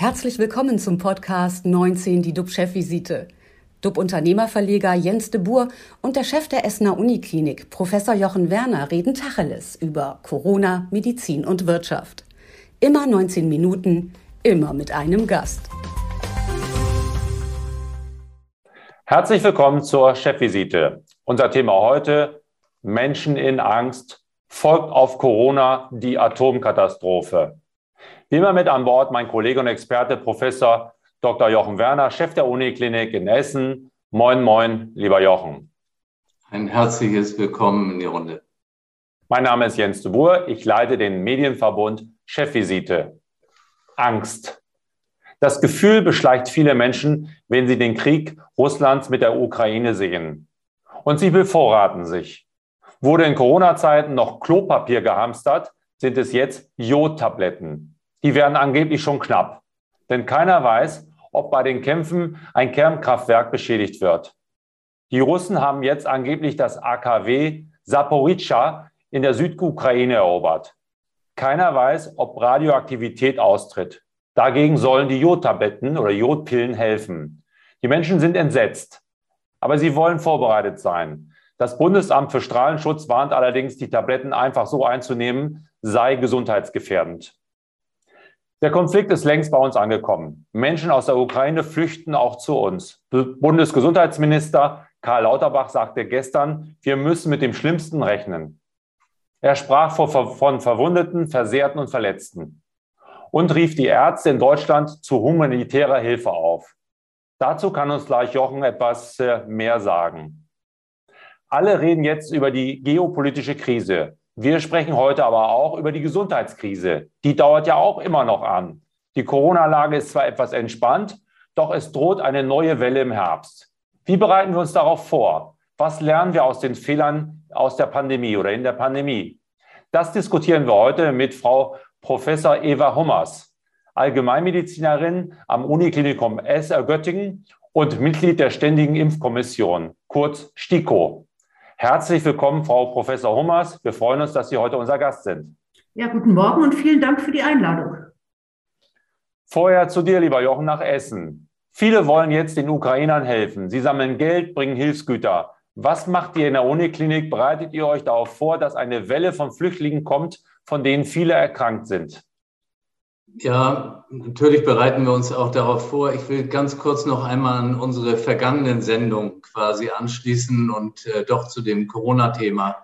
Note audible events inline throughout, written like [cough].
Herzlich willkommen zum Podcast 19, die DUB-Chefvisite. DUB-Unternehmerverleger Jens de Boer und der Chef der Essener Uniklinik, Professor Jochen Werner, reden Tacheles über Corona, Medizin und Wirtschaft. Immer 19 Minuten, immer mit einem Gast. Herzlich willkommen zur Chefvisite. Unser Thema heute: Menschen in Angst. Folgt auf Corona die Atomkatastrophe. Wie immer mit an Bord mein Kollege und Experte Professor Dr. Jochen Werner, Chef der Uniklinik in Essen. Moin, moin, lieber Jochen. Ein herzliches Willkommen in die Runde. Mein Name ist Jens de Boer. Ich leite den Medienverbund Chefvisite. Angst. Das Gefühl beschleicht viele Menschen, wenn sie den Krieg Russlands mit der Ukraine sehen. Und sie bevorraten sich. Wurde in Corona-Zeiten noch Klopapier gehamstert, sind es jetzt Jodtabletten. Die werden angeblich schon knapp. Denn keiner weiß, ob bei den Kämpfen ein Kernkraftwerk beschädigt wird. Die Russen haben jetzt angeblich das AKW Saporica in der Südukraine erobert. Keiner weiß, ob Radioaktivität austritt. Dagegen sollen die Jodtabletten oder Jodpillen helfen. Die Menschen sind entsetzt, aber sie wollen vorbereitet sein. Das Bundesamt für Strahlenschutz warnt allerdings, die Tabletten einfach so einzunehmen, sei gesundheitsgefährdend. Der Konflikt ist längst bei uns angekommen. Menschen aus der Ukraine flüchten auch zu uns. Bundesgesundheitsminister Karl Lauterbach sagte gestern, wir müssen mit dem Schlimmsten rechnen. Er sprach von Verwundeten, Versehrten und Verletzten und rief die Ärzte in Deutschland zu humanitärer Hilfe auf. Dazu kann uns gleich Jochen etwas äh, mehr sagen. Alle reden jetzt über die geopolitische Krise. Wir sprechen heute aber auch über die Gesundheitskrise. Die dauert ja auch immer noch an. Die Corona-Lage ist zwar etwas entspannt, doch es droht eine neue Welle im Herbst. Wie bereiten wir uns darauf vor? Was lernen wir aus den Fehlern aus der Pandemie oder in der Pandemie? Das diskutieren wir heute mit Frau Professor Eva Hummers, Allgemeinmedizinerin am Uniklinikum SR Göttingen und Mitglied der Ständigen Impfkommission, kurz STIKO. Herzlich willkommen, Frau Professor Hummers. Wir freuen uns, dass Sie heute unser Gast sind. Ja, guten Morgen und vielen Dank für die Einladung. Vorher zu dir, lieber Jochen, nach Essen. Viele wollen jetzt den Ukrainern helfen. Sie sammeln Geld, bringen Hilfsgüter. Was macht ihr in der Uniklinik? Bereitet ihr euch darauf vor, dass eine Welle von Flüchtlingen kommt, von denen viele erkrankt sind? Ja, natürlich bereiten wir uns auch darauf vor. Ich will ganz kurz noch einmal an unsere vergangenen Sendungen quasi anschließen und äh, doch zu dem Corona-Thema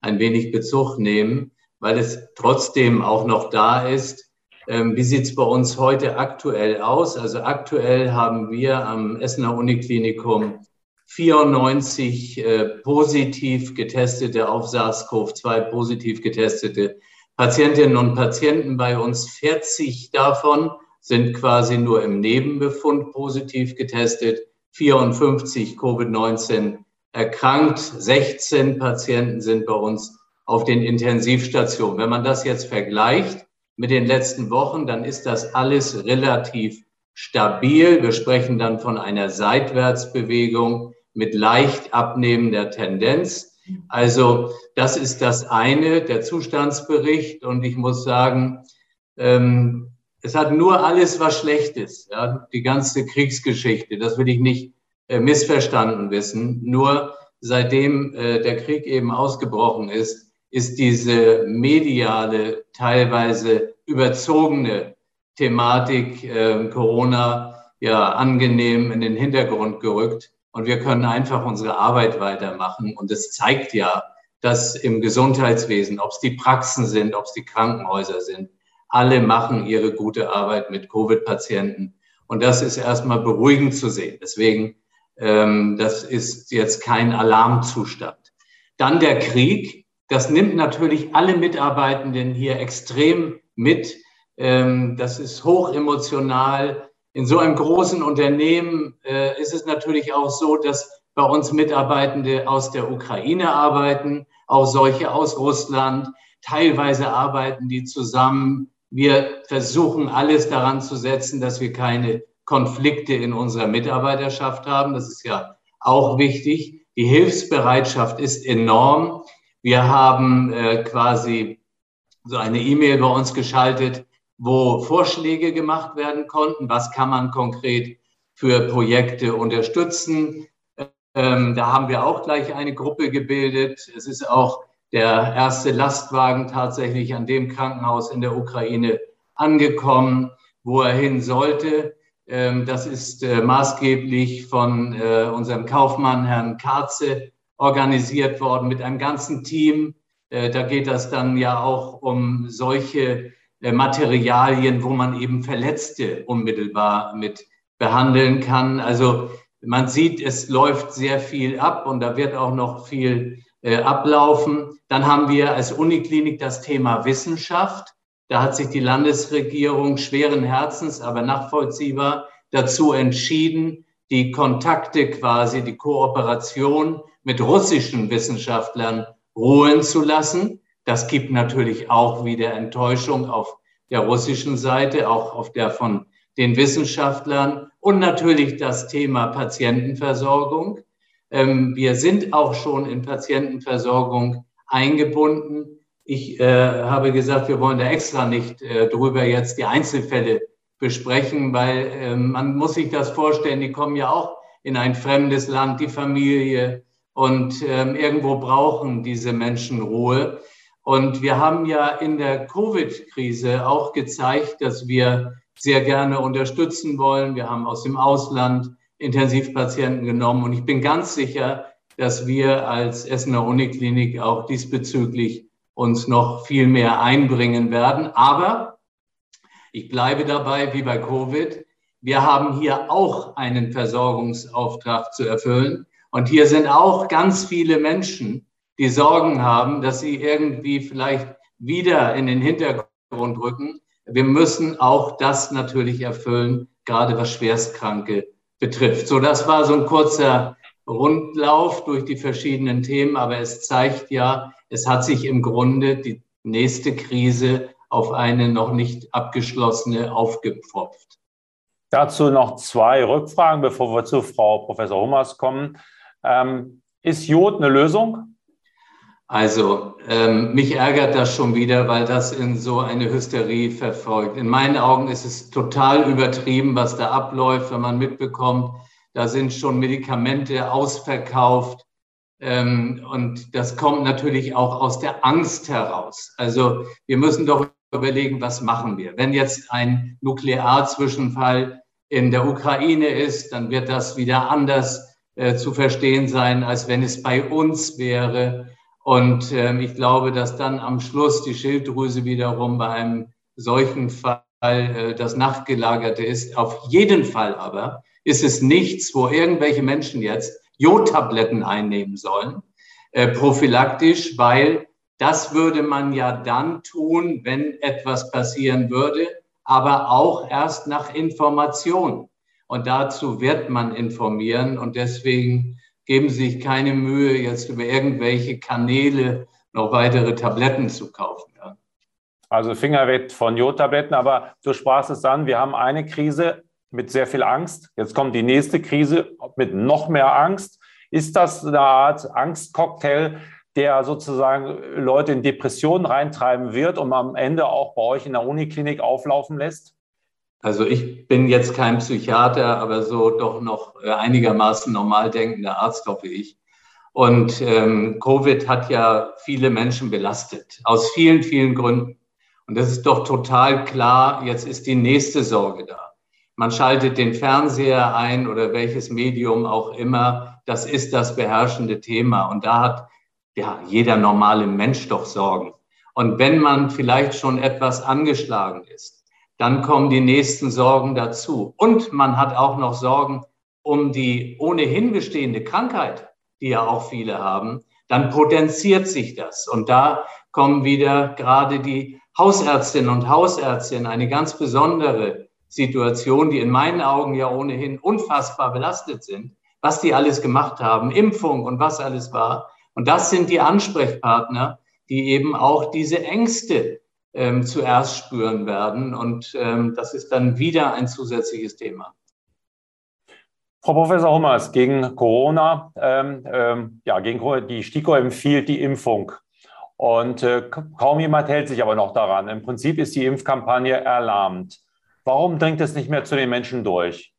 ein wenig Bezug nehmen, weil es trotzdem auch noch da ist. Ähm, wie sieht es bei uns heute aktuell aus? Also aktuell haben wir am Essener Uniklinikum 94 äh, positiv getestete, auf SARS-CoV-2 positiv getestete Patientinnen und Patienten bei uns. 40 davon sind quasi nur im Nebenbefund positiv getestet, 54 Covid-19 erkrankt, 16 Patienten sind bei uns auf den Intensivstationen. Wenn man das jetzt vergleicht mit den letzten Wochen, dann ist das alles relativ stabil. Wir sprechen dann von einer Seitwärtsbewegung mit leicht abnehmender Tendenz. Also das ist das eine, der Zustandsbericht. Und ich muss sagen, ähm, es hat nur alles was Schlechtes. Ja? Die ganze Kriegsgeschichte, das will ich nicht äh, missverstanden wissen. Nur seitdem äh, der Krieg eben ausgebrochen ist, ist diese mediale, teilweise überzogene Thematik äh, Corona ja angenehm in den Hintergrund gerückt. Und wir können einfach unsere Arbeit weitermachen. Und es zeigt ja, dass im Gesundheitswesen, ob es die Praxen sind, ob es die Krankenhäuser sind, alle machen ihre gute Arbeit mit Covid-Patienten. Und das ist erstmal beruhigend zu sehen. Deswegen, ähm, das ist jetzt kein Alarmzustand. Dann der Krieg. Das nimmt natürlich alle Mitarbeitenden hier extrem mit. Ähm, das ist hoch emotional. In so einem großen Unternehmen äh, ist es natürlich auch so, dass bei uns Mitarbeitende aus der Ukraine arbeiten, auch solche aus Russland. Teilweise arbeiten die zusammen. Wir versuchen alles daran zu setzen, dass wir keine Konflikte in unserer Mitarbeiterschaft haben. Das ist ja auch wichtig. Die Hilfsbereitschaft ist enorm. Wir haben äh, quasi so eine E-Mail bei uns geschaltet, wo Vorschläge gemacht werden konnten, was kann man konkret für Projekte unterstützen. Ähm, da haben wir auch gleich eine Gruppe gebildet. Es ist auch der erste Lastwagen tatsächlich an dem Krankenhaus in der Ukraine angekommen, wo er hin sollte. Ähm, das ist äh, maßgeblich von äh, unserem Kaufmann Herrn Karze organisiert worden mit einem ganzen Team. Äh, da geht das dann ja auch um solche Materialien, wo man eben Verletzte unmittelbar mit behandeln kann. Also man sieht, es läuft sehr viel ab und da wird auch noch viel ablaufen. Dann haben wir als Uniklinik das Thema Wissenschaft. Da hat sich die Landesregierung schweren Herzens, aber nachvollziehbar dazu entschieden, die Kontakte quasi, die Kooperation mit russischen Wissenschaftlern ruhen zu lassen. Das gibt natürlich auch wieder Enttäuschung auf der russischen Seite, auch auf der von den Wissenschaftlern und natürlich das Thema Patientenversorgung. Ähm, wir sind auch schon in Patientenversorgung eingebunden. Ich äh, habe gesagt, wir wollen da extra nicht äh, drüber jetzt die Einzelfälle besprechen, weil äh, man muss sich das vorstellen, die kommen ja auch in ein fremdes Land, die Familie und ähm, irgendwo brauchen diese Menschen Ruhe. Und wir haben ja in der Covid-Krise auch gezeigt, dass wir sehr gerne unterstützen wollen. Wir haben aus dem Ausland Intensivpatienten genommen und ich bin ganz sicher, dass wir als Essener Uniklinik auch diesbezüglich uns noch viel mehr einbringen werden. Aber ich bleibe dabei, wie bei Covid, wir haben hier auch einen Versorgungsauftrag zu erfüllen. Und hier sind auch ganz viele Menschen, die Sorgen haben, dass sie irgendwie vielleicht wieder in den Hintergrund rücken. Wir müssen auch das natürlich erfüllen, gerade was Schwerstkranke betrifft. So, das war so ein kurzer Rundlauf durch die verschiedenen Themen, aber es zeigt ja, es hat sich im Grunde die nächste Krise auf eine noch nicht abgeschlossene aufgepfropft. Dazu noch zwei Rückfragen, bevor wir zu Frau Professor Hummers kommen. Ähm, ist Jod eine Lösung? Also, ähm, mich ärgert das schon wieder, weil das in so eine Hysterie verfolgt. In meinen Augen ist es total übertrieben, was da abläuft, wenn man mitbekommt, da sind schon Medikamente ausverkauft. Ähm, und das kommt natürlich auch aus der Angst heraus. Also wir müssen doch überlegen, was machen wir. Wenn jetzt ein Nuklearzwischenfall in der Ukraine ist, dann wird das wieder anders äh, zu verstehen sein, als wenn es bei uns wäre. Und ähm, ich glaube, dass dann am Schluss die Schilddrüse wiederum bei einem solchen Fall äh, das Nachtgelagerte ist. Auf jeden Fall aber ist es nichts, wo irgendwelche Menschen jetzt Jodtabletten einnehmen sollen, äh, prophylaktisch, weil das würde man ja dann tun, wenn etwas passieren würde, aber auch erst nach Information. Und dazu wird man informieren und deswegen geben Sie sich keine Mühe, jetzt über irgendwelche Kanäle noch weitere Tabletten zu kaufen. Ja. Also Finger weg von Jodtabletten, aber du sprachst es an, wir haben eine Krise mit sehr viel Angst. Jetzt kommt die nächste Krise mit noch mehr Angst. Ist das eine Art Angstcocktail, der sozusagen Leute in Depressionen reintreiben wird und am Ende auch bei euch in der Uniklinik auflaufen lässt? Also ich bin jetzt kein Psychiater, aber so doch noch äh, einigermaßen normal denkender Arzt, hoffe ich. Und ähm, Covid hat ja viele Menschen belastet, aus vielen, vielen Gründen. Und das ist doch total klar, jetzt ist die nächste Sorge da. Man schaltet den Fernseher ein oder welches Medium auch immer. Das ist das beherrschende Thema. Und da hat ja jeder normale Mensch doch Sorgen. Und wenn man vielleicht schon etwas angeschlagen ist, dann kommen die nächsten Sorgen dazu. Und man hat auch noch Sorgen um die ohnehin bestehende Krankheit, die ja auch viele haben. Dann potenziert sich das. Und da kommen wieder gerade die Hausärztinnen und Hausärzte in eine ganz besondere Situation, die in meinen Augen ja ohnehin unfassbar belastet sind, was die alles gemacht haben, Impfung und was alles war. Und das sind die Ansprechpartner, die eben auch diese Ängste ähm, zuerst spüren werden. Und ähm, das ist dann wieder ein zusätzliches Thema. Frau Professor Hummers, gegen Corona, ähm, ähm, ja, gegen Corona, die STIKO empfiehlt die Impfung. Und äh, kaum jemand hält sich aber noch daran. Im Prinzip ist die Impfkampagne erlahmt. Warum dringt es nicht mehr zu den Menschen durch?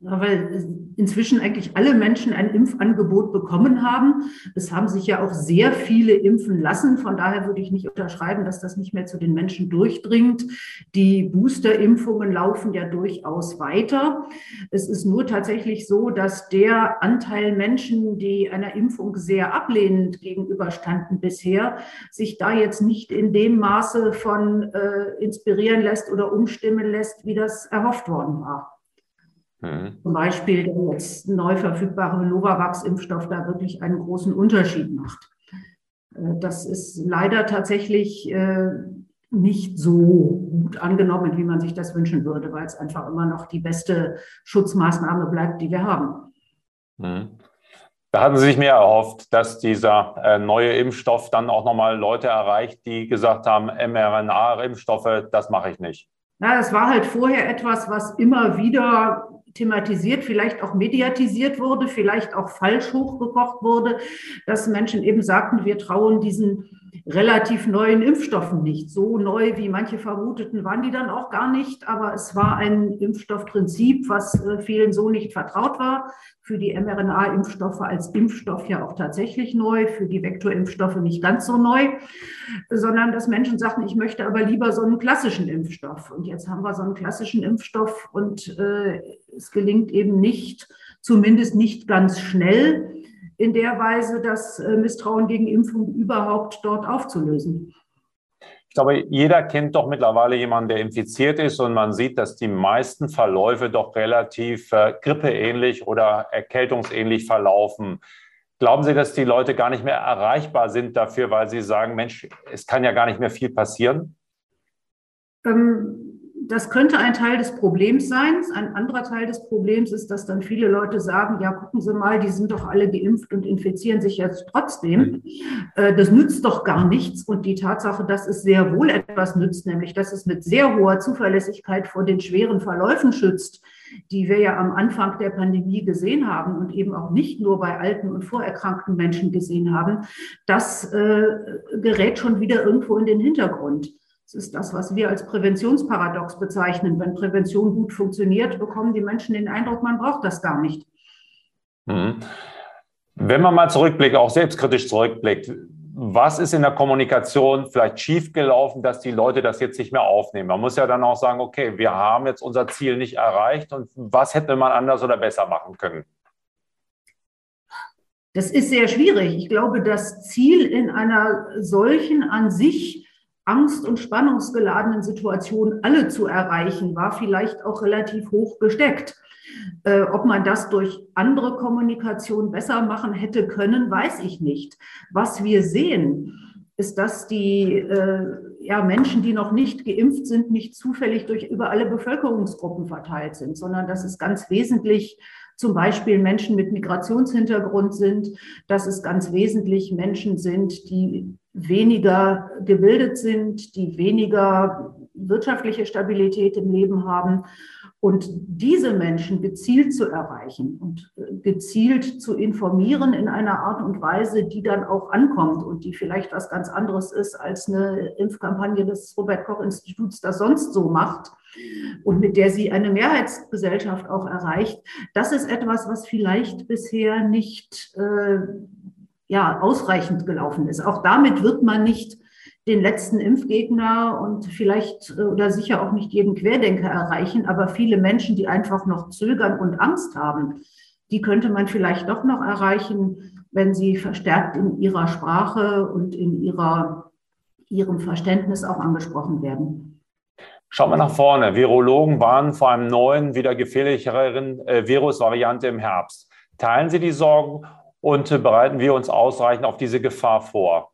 Weil inzwischen eigentlich alle Menschen ein Impfangebot bekommen haben. Es haben sich ja auch sehr viele impfen lassen. Von daher würde ich nicht unterschreiben, dass das nicht mehr zu den Menschen durchdringt. Die Boosterimpfungen laufen ja durchaus weiter. Es ist nur tatsächlich so, dass der Anteil Menschen, die einer Impfung sehr ablehnend gegenüberstanden bisher, sich da jetzt nicht in dem Maße von äh, inspirieren lässt oder umstimmen lässt, wie das erhofft worden war. Mhm. Zum Beispiel der jetzt neu verfügbare Novavax-Impfstoff da wirklich einen großen Unterschied macht. Äh, das ist leider tatsächlich äh, nicht so gut angenommen, wie man sich das wünschen würde, weil es einfach immer noch die beste Schutzmaßnahme bleibt, die wir haben. Mhm. Da hatten Sie sich mehr erhofft, dass dieser äh, neue Impfstoff dann auch nochmal Leute erreicht, die gesagt haben, mRNA-Impfstoffe, das mache ich nicht. Na, es war halt vorher etwas, was immer wieder thematisiert, vielleicht auch mediatisiert wurde, vielleicht auch falsch hochgekocht wurde, dass Menschen eben sagten, wir trauen diesen relativ neuen Impfstoffen nicht. So neu, wie manche vermuteten, waren die dann auch gar nicht. Aber es war ein Impfstoffprinzip, was äh, vielen so nicht vertraut war. Für die mRNA-Impfstoffe als Impfstoff ja auch tatsächlich neu, für die Vektorimpfstoffe nicht ganz so neu, sondern dass Menschen sagten, ich möchte aber lieber so einen klassischen Impfstoff. Und jetzt haben wir so einen klassischen Impfstoff und äh, es gelingt eben nicht, zumindest nicht ganz schnell, in der Weise das äh, Misstrauen gegen Impfung überhaupt dort aufzulösen. Ich glaube, jeder kennt doch mittlerweile jemanden, der infiziert ist und man sieht, dass die meisten Verläufe doch relativ äh, grippeähnlich oder erkältungsähnlich verlaufen. Glauben Sie, dass die Leute gar nicht mehr erreichbar sind dafür, weil sie sagen, Mensch, es kann ja gar nicht mehr viel passieren? Ähm, das könnte ein Teil des Problems sein. Ein anderer Teil des Problems ist, dass dann viele Leute sagen, ja, gucken Sie mal, die sind doch alle geimpft und infizieren sich jetzt trotzdem. Mhm. Äh, das nützt doch gar nichts. Und die Tatsache, dass es sehr wohl etwas nützt, nämlich dass es mit sehr hoher Zuverlässigkeit vor den schweren Verläufen schützt, die wir ja am Anfang der Pandemie gesehen haben und eben auch nicht nur bei alten und vorerkrankten Menschen gesehen haben, das äh, gerät schon wieder irgendwo in den Hintergrund. Das ist das, was wir als Präventionsparadox bezeichnen. Wenn Prävention gut funktioniert, bekommen die Menschen den Eindruck, man braucht das gar nicht. Mhm. Wenn man mal zurückblickt, auch selbstkritisch zurückblickt, was ist in der Kommunikation vielleicht schiefgelaufen, dass die Leute das jetzt nicht mehr aufnehmen? Man muss ja dann auch sagen, okay, wir haben jetzt unser Ziel nicht erreicht und was hätte man anders oder besser machen können? Das ist sehr schwierig. Ich glaube, das Ziel in einer solchen an sich angst- und spannungsgeladenen Situationen alle zu erreichen, war vielleicht auch relativ hoch gesteckt. Äh, ob man das durch andere Kommunikation besser machen hätte können, weiß ich nicht. Was wir sehen, ist, dass die äh, ja, Menschen, die noch nicht geimpft sind, nicht zufällig durch über alle Bevölkerungsgruppen verteilt sind, sondern dass es ganz wesentlich zum Beispiel Menschen mit Migrationshintergrund sind, dass es ganz wesentlich Menschen sind, die weniger gebildet sind, die weniger wirtschaftliche Stabilität im Leben haben. Und diese Menschen gezielt zu erreichen und äh, gezielt zu informieren in einer Art und Weise, die dann auch ankommt und die vielleicht was ganz anderes ist als eine Impfkampagne des Robert Koch Instituts das sonst so macht und mit der sie eine Mehrheitsgesellschaft auch erreicht. Das ist etwas, was vielleicht bisher nicht äh, ja, ausreichend gelaufen ist. Auch damit wird man nicht den letzten Impfgegner und vielleicht äh, oder sicher auch nicht jeden Querdenker erreichen, aber viele Menschen, die einfach noch zögern und Angst haben, die könnte man vielleicht doch noch erreichen, wenn sie verstärkt in ihrer Sprache und in ihrer, ihrem Verständnis auch angesprochen werden. Schauen wir nach vorne. Virologen warnen vor einem neuen, wieder gefährlicheren äh, Virusvariante im Herbst. Teilen Sie die Sorgen und bereiten wir uns ausreichend auf diese Gefahr vor?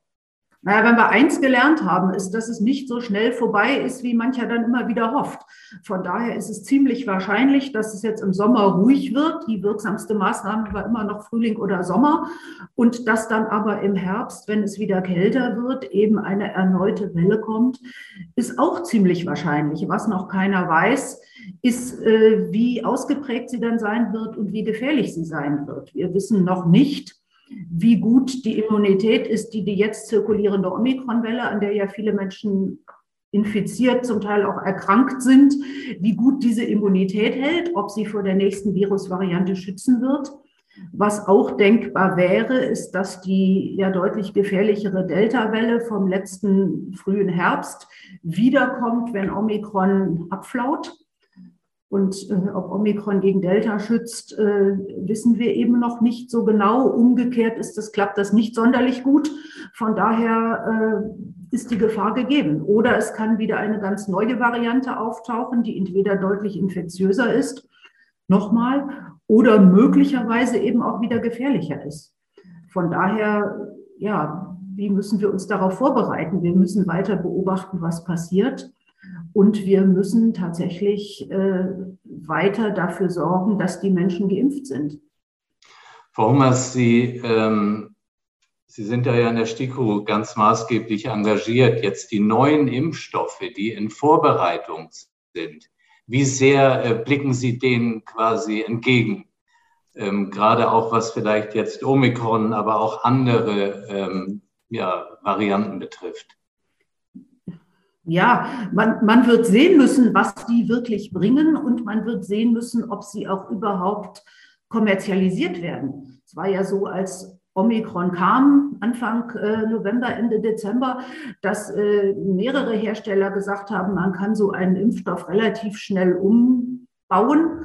Naja, wenn wir eins gelernt haben, ist, dass es nicht so schnell vorbei ist, wie mancher dann immer wieder hofft. Von daher ist es ziemlich wahrscheinlich, dass es jetzt im Sommer ruhig wird. Die wirksamste Maßnahme war immer noch Frühling oder Sommer. Und dass dann aber im Herbst, wenn es wieder kälter wird, eben eine erneute Welle kommt, ist auch ziemlich wahrscheinlich. Was noch keiner weiß, ist, äh, wie ausgeprägt sie dann sein wird und wie gefährlich sie sein wird. Wir wissen noch nicht, wie gut die Immunität ist, die die jetzt zirkulierende Omikron-Welle, an der ja viele Menschen infiziert, zum Teil auch erkrankt sind, wie gut diese Immunität hält, ob sie vor der nächsten Virusvariante schützen wird. Was auch denkbar wäre, ist, dass die ja deutlich gefährlichere Delta-Welle vom letzten frühen Herbst wiederkommt, wenn Omikron abflaut. Und äh, ob Omikron gegen Delta schützt, äh, wissen wir eben noch nicht so genau. Umgekehrt ist das, klappt das nicht sonderlich gut. Von daher äh, ist die Gefahr gegeben. Oder es kann wieder eine ganz neue Variante auftauchen, die entweder deutlich infektiöser ist, nochmal, oder möglicherweise eben auch wieder gefährlicher ist. Von daher, ja, wie müssen wir uns darauf vorbereiten? Wir müssen weiter beobachten, was passiert. Und wir müssen tatsächlich äh, weiter dafür sorgen, dass die Menschen geimpft sind. Frau Hummers, Sie, ähm, Sie sind ja in der STIKO ganz maßgeblich engagiert. Jetzt die neuen Impfstoffe, die in Vorbereitung sind, wie sehr äh, blicken Sie denen quasi entgegen? Ähm, gerade auch was vielleicht jetzt Omikron, aber auch andere ähm, ja, Varianten betrifft. Ja, man, man wird sehen müssen, was die wirklich bringen und man wird sehen müssen, ob sie auch überhaupt kommerzialisiert werden. Es war ja so, als Omikron kam, Anfang äh, November, Ende Dezember, dass äh, mehrere Hersteller gesagt haben, man kann so einen Impfstoff relativ schnell umbauen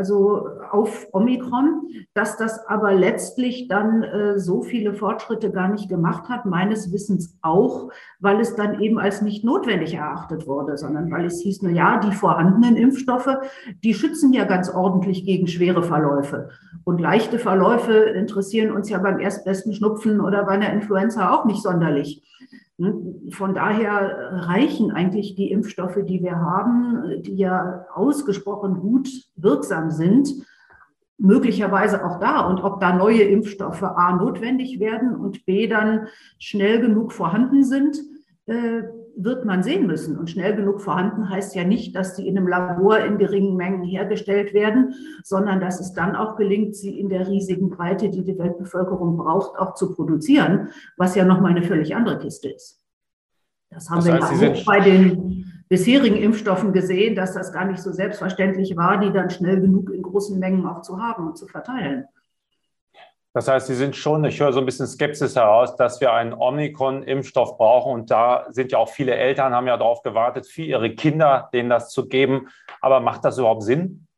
also auf Omikron, dass das aber letztlich dann äh, so viele Fortschritte gar nicht gemacht hat, meines Wissens auch, weil es dann eben als nicht notwendig erachtet wurde, sondern weil es hieß, na ja, die vorhandenen Impfstoffe, die schützen ja ganz ordentlich gegen schwere Verläufe. Und leichte Verläufe interessieren uns ja beim erstbesten Schnupfen oder bei einer Influenza auch nicht sonderlich. Ne? Von daher reichen eigentlich die Impfstoffe, die wir haben, die ja ausgesprochen gut wirksam sind, möglicherweise auch da. Und ob da neue Impfstoffe A notwendig werden und B dann schnell genug vorhanden sind, äh, wird man sehen müssen. Und schnell genug vorhanden heißt ja nicht, dass sie in einem Labor in geringen Mengen hergestellt werden, sondern dass es dann auch gelingt, sie in der riesigen Breite, die die Weltbevölkerung braucht, auch zu produzieren, was ja nochmal eine völlig andere Kiste ist. Das haben das heißt, wir ja auch bei den bisherigen Impfstoffen gesehen, dass das gar nicht so selbstverständlich war, die dann schnell genug in großen Mengen auch zu haben und zu verteilen. Das heißt, Sie sind schon, ich höre so ein bisschen Skepsis heraus, dass wir einen Omikron-Impfstoff brauchen. Und da sind ja auch viele Eltern, haben ja darauf gewartet, für ihre Kinder denen das zu geben. Aber macht das überhaupt Sinn?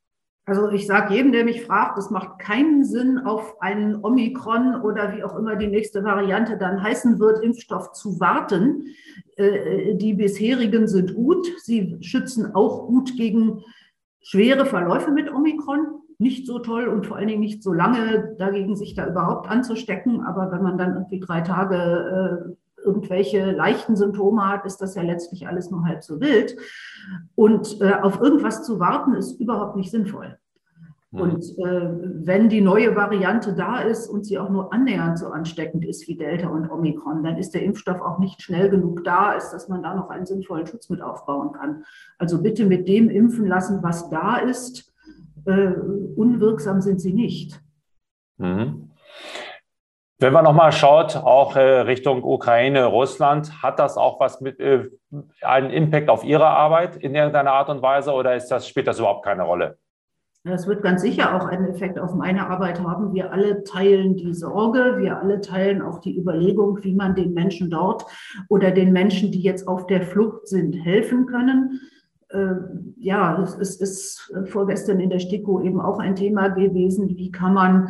Also ich sage jedem, der mich fragt, es macht keinen Sinn, auf einen Omikron oder wie auch immer die nächste Variante dann heißen wird, Impfstoff zu warten. Äh, die bisherigen sind gut. Sie schützen auch gut gegen schwere Verläufe mit Omikron nicht so toll und vor allen Dingen nicht so lange dagegen sich da überhaupt anzustecken. Aber wenn man dann irgendwie drei Tage äh, irgendwelche leichten Symptome hat, ist das ja letztlich alles nur halb so wild. Und äh, auf irgendwas zu warten, ist überhaupt nicht sinnvoll. Mhm. Und äh, wenn die neue Variante da ist und sie auch nur annähernd so ansteckend ist wie Delta und Omikron, dann ist der Impfstoff auch nicht schnell genug da, als dass man da noch einen sinnvollen Schutz mit aufbauen kann. Also bitte mit dem impfen lassen, was da ist äh, unwirksam sind sie nicht. Mhm. Wenn man nochmal schaut, auch äh, Richtung Ukraine, Russland, hat das auch was mit äh, einen Impact auf Ihre Arbeit in irgendeiner Art und Weise oder ist das, spielt das überhaupt keine Rolle? Das wird ganz sicher auch einen Effekt auf meine Arbeit haben. Wir alle teilen die Sorge, wir alle teilen auch die Überlegung, wie man den Menschen dort oder den Menschen, die jetzt auf der Flucht sind, helfen können. Äh, ja, es ist vorgestern in der STIKO eben auch ein Thema gewesen, wie kann man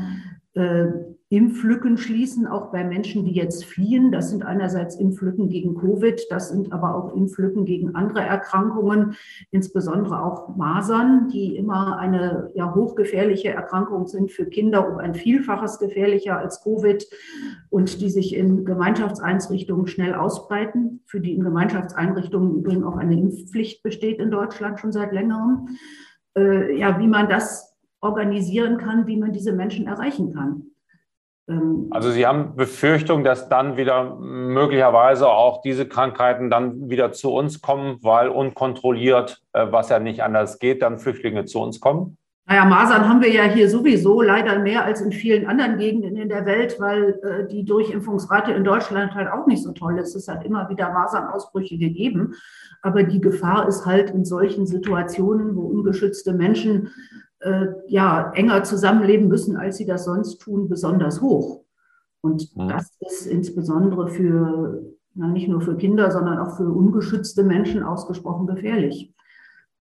äh, Impflücken schließen, auch bei Menschen, die jetzt fliehen. Das sind einerseits Impflücken gegen Covid, das sind aber auch Impflücken gegen andere Erkrankungen, insbesondere auch Masern, die immer eine ja, hochgefährliche Erkrankung sind für Kinder, um ein Vielfaches gefährlicher als Covid und die sich in Gemeinschaftseinrichtungen schnell ausbreiten, für die in Gemeinschaftseinrichtungen übrigens auch eine Impfpflicht besteht in Deutschland schon seit längerem. Äh, ja, wie man das organisieren kann, wie man diese Menschen erreichen kann. Ähm, also Sie haben Befürchtung, dass dann wieder möglicherweise auch diese Krankheiten dann wieder zu uns kommen, weil unkontrolliert, äh, was ja nicht anders geht, dann Flüchtlinge zu uns kommen? Naja, Masern haben wir ja hier sowieso leider mehr als in vielen anderen Gegenden in der Welt, weil äh, die Durchimpfungsrate in Deutschland halt auch nicht so toll ist. Es hat immer wieder Masernausbrüche gegeben. Aber die Gefahr ist halt in solchen Situationen, wo ungeschützte Menschen äh, ja enger zusammenleben müssen, als sie das sonst tun, besonders hoch. Und mhm. das ist insbesondere für, na, nicht nur für Kinder, sondern auch für ungeschützte Menschen ausgesprochen gefährlich.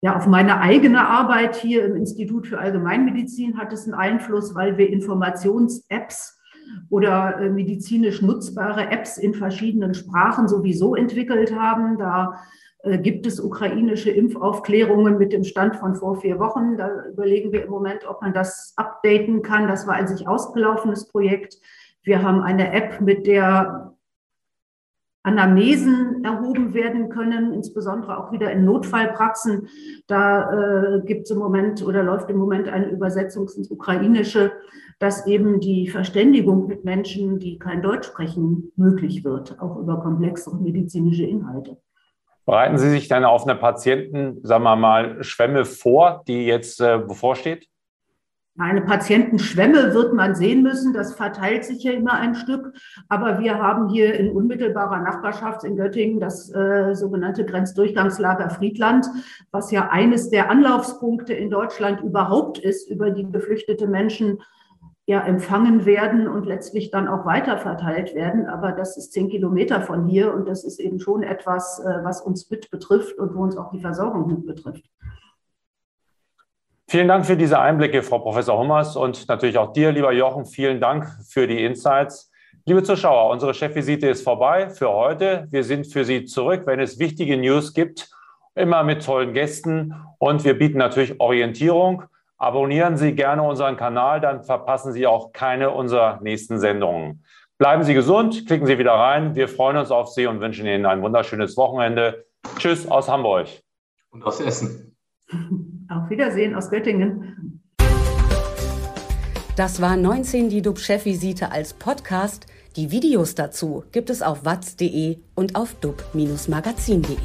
Ja, auf meine eigene Arbeit hier im Institut für Allgemeinmedizin hat es einen Einfluss, weil wir Informations-Apps oder äh, medizinisch nutzbare Apps in verschiedenen Sprachen sowieso entwickelt haben. Da gibt es ukrainische Impfaufklärungen mit dem Stand von vor vier Wochen. Da überlegen wir im Moment, ob man das updaten kann. Das war ein sich ausgelaufenes Projekt. Wir haben eine App, mit der Anamnesen erhoben werden können, insbesondere auch wieder in Notfallpraxen. Da äh, gibt es im Moment oder läuft im Moment eine Übersetzung ins Ukrainische, dass eben die Verständigung mit Menschen, die kein Deutsch sprechen, möglich wird, auch über komplexe medizinische Inhalte. Bereiten Sie sich dann auf eine Patienten, sagen wir mal, Schwemme vor, die jetzt äh, bevorsteht? Eine Patientenschwemme wird man sehen müssen. Das verteilt sich ja immer ein Stück. Aber wir haben hier in unmittelbarer Nachbarschaft in Göttingen das äh, sogenannte Grenzdurchgangslager Friedland, was ja eines der Anlaufspunkte in Deutschland überhaupt ist, über die geflüchtete Menschen ja empfangen werden und letztlich dann auch weiter verteilt werden. Aber das ist zehn Kilometer von hier und das ist eben schon etwas, äh, was uns mit betrifft und wo uns auch die Versorgung mit betrifft. Vielen Dank für diese Einblicke, Frau Professor Hummers und natürlich auch dir, lieber Jochen, vielen Dank für die Insights. Liebe Zuschauer, unsere Chefvisite ist vorbei für heute. Wir sind für Sie zurück, wenn es wichtige News gibt, immer mit tollen Gästen und wir bieten natürlich Orientierung. Abonnieren Sie gerne unseren Kanal, dann verpassen Sie auch keine unserer nächsten Sendungen. Bleiben Sie gesund, klicken Sie wieder rein. Wir freuen uns auf Sie und wünschen Ihnen ein wunderschönes Wochenende. Tschüss aus Hamburg. Und aus Essen. [laughs] Auf Wiedersehen aus Göttingen. Das war 19 die DUB-Chefvisite als Podcast. Die Videos dazu gibt es auf watz.de und auf dub-magazin.de.